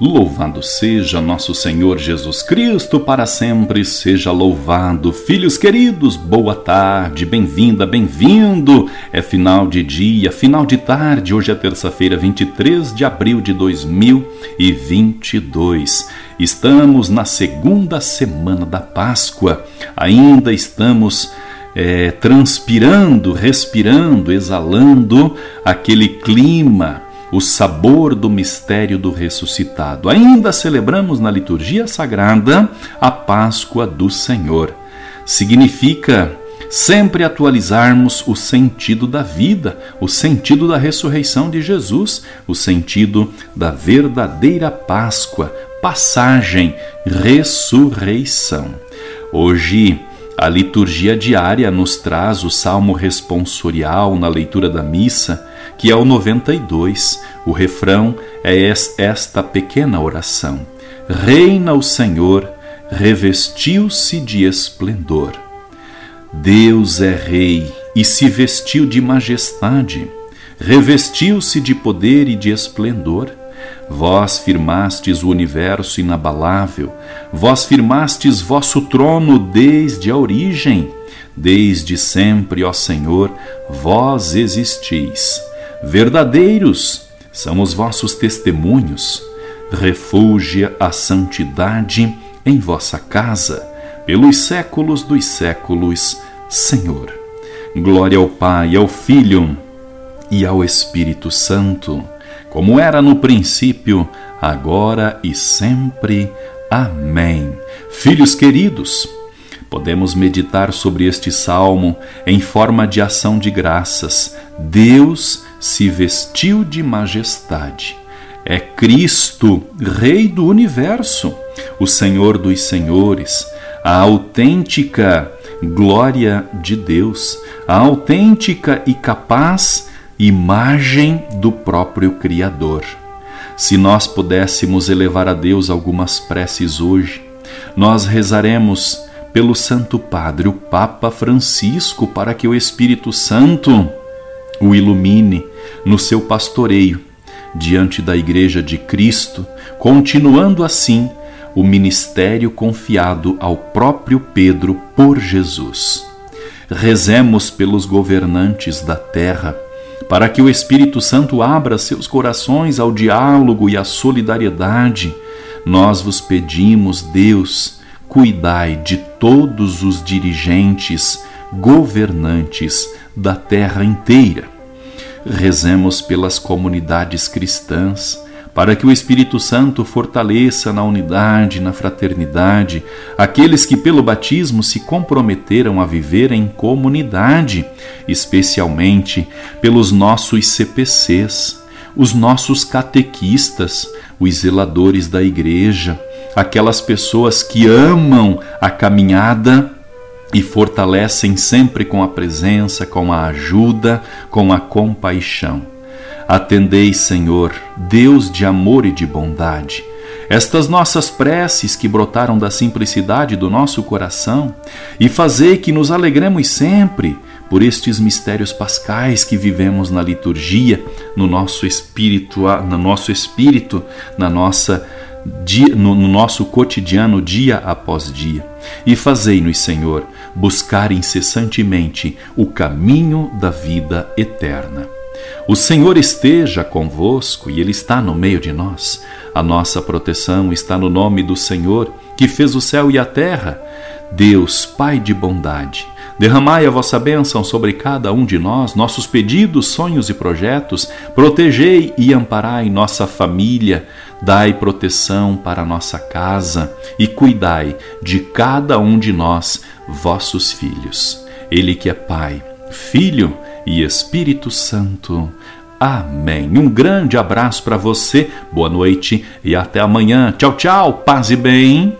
Louvado seja nosso Senhor Jesus Cristo, para sempre seja louvado. Filhos queridos, boa tarde, bem-vinda, bem-vindo. É final de dia, final de tarde. Hoje é terça-feira, 23 de abril de 2022. Estamos na segunda semana da Páscoa. Ainda estamos é, transpirando, respirando, exalando aquele clima o sabor do mistério do ressuscitado. Ainda celebramos na liturgia sagrada a Páscoa do Senhor. Significa sempre atualizarmos o sentido da vida, o sentido da ressurreição de Jesus, o sentido da verdadeira Páscoa, passagem, ressurreição. Hoje, a liturgia diária nos traz o salmo responsorial na leitura da missa que é o 92. O refrão é esta pequena oração: Reina o Senhor, revestiu-se de esplendor. Deus é Rei e se vestiu de majestade, revestiu-se de poder e de esplendor. Vós firmastes o universo inabalável, vós firmastes vosso trono desde a origem. Desde sempre, ó Senhor, vós existis. Verdadeiros são os vossos testemunhos. Refúgia a santidade em vossa casa, pelos séculos dos séculos, Senhor. Glória ao Pai, ao Filho e ao Espírito Santo, como era no princípio, agora e sempre. Amém. Filhos queridos, podemos meditar sobre este salmo em forma de ação de graças. Deus se vestiu de majestade. É Cristo, Rei do universo, o Senhor dos senhores, a autêntica glória de Deus, a autêntica e capaz imagem do próprio Criador. Se nós pudéssemos elevar a Deus algumas preces hoje, nós rezaremos pelo Santo Padre, o Papa Francisco, para que o Espírito Santo o ilumine no seu pastoreio diante da Igreja de Cristo, continuando assim o ministério confiado ao próprio Pedro por Jesus. Rezemos pelos governantes da terra, para que o Espírito Santo abra seus corações ao diálogo e à solidariedade. Nós vos pedimos, Deus, cuidai de todos os dirigentes, governantes da terra inteira. Rezemos pelas comunidades cristãs, para que o Espírito Santo fortaleça na unidade, na fraternidade, aqueles que pelo batismo se comprometeram a viver em comunidade, especialmente pelos nossos CPCs, os nossos catequistas, os zeladores da igreja, aquelas pessoas que amam a caminhada e fortalecem sempre com a presença, com a ajuda, com a compaixão. Atendei, Senhor, Deus de amor e de bondade, estas nossas preces que brotaram da simplicidade do nosso coração e fazei que nos alegremos sempre por estes mistérios pascais que vivemos na liturgia, no nosso espírito, no nosso espírito, na nossa no, nosso cotidiano dia após dia. E fazei-nos, Senhor, buscar incessantemente o caminho da vida eterna. O Senhor esteja convosco e Ele está no meio de nós. A nossa proteção está no nome do Senhor, que fez o céu e a terra. Deus, Pai de bondade, derramai a vossa bênção sobre cada um de nós, nossos pedidos, sonhos e projetos, protegei e amparai nossa família, dai proteção para nossa casa e cuidai de cada um de nós, vossos filhos. Ele que é Pai, Filho e Espírito Santo. Amém. Um grande abraço para você, boa noite e até amanhã. Tchau, tchau, paz e bem.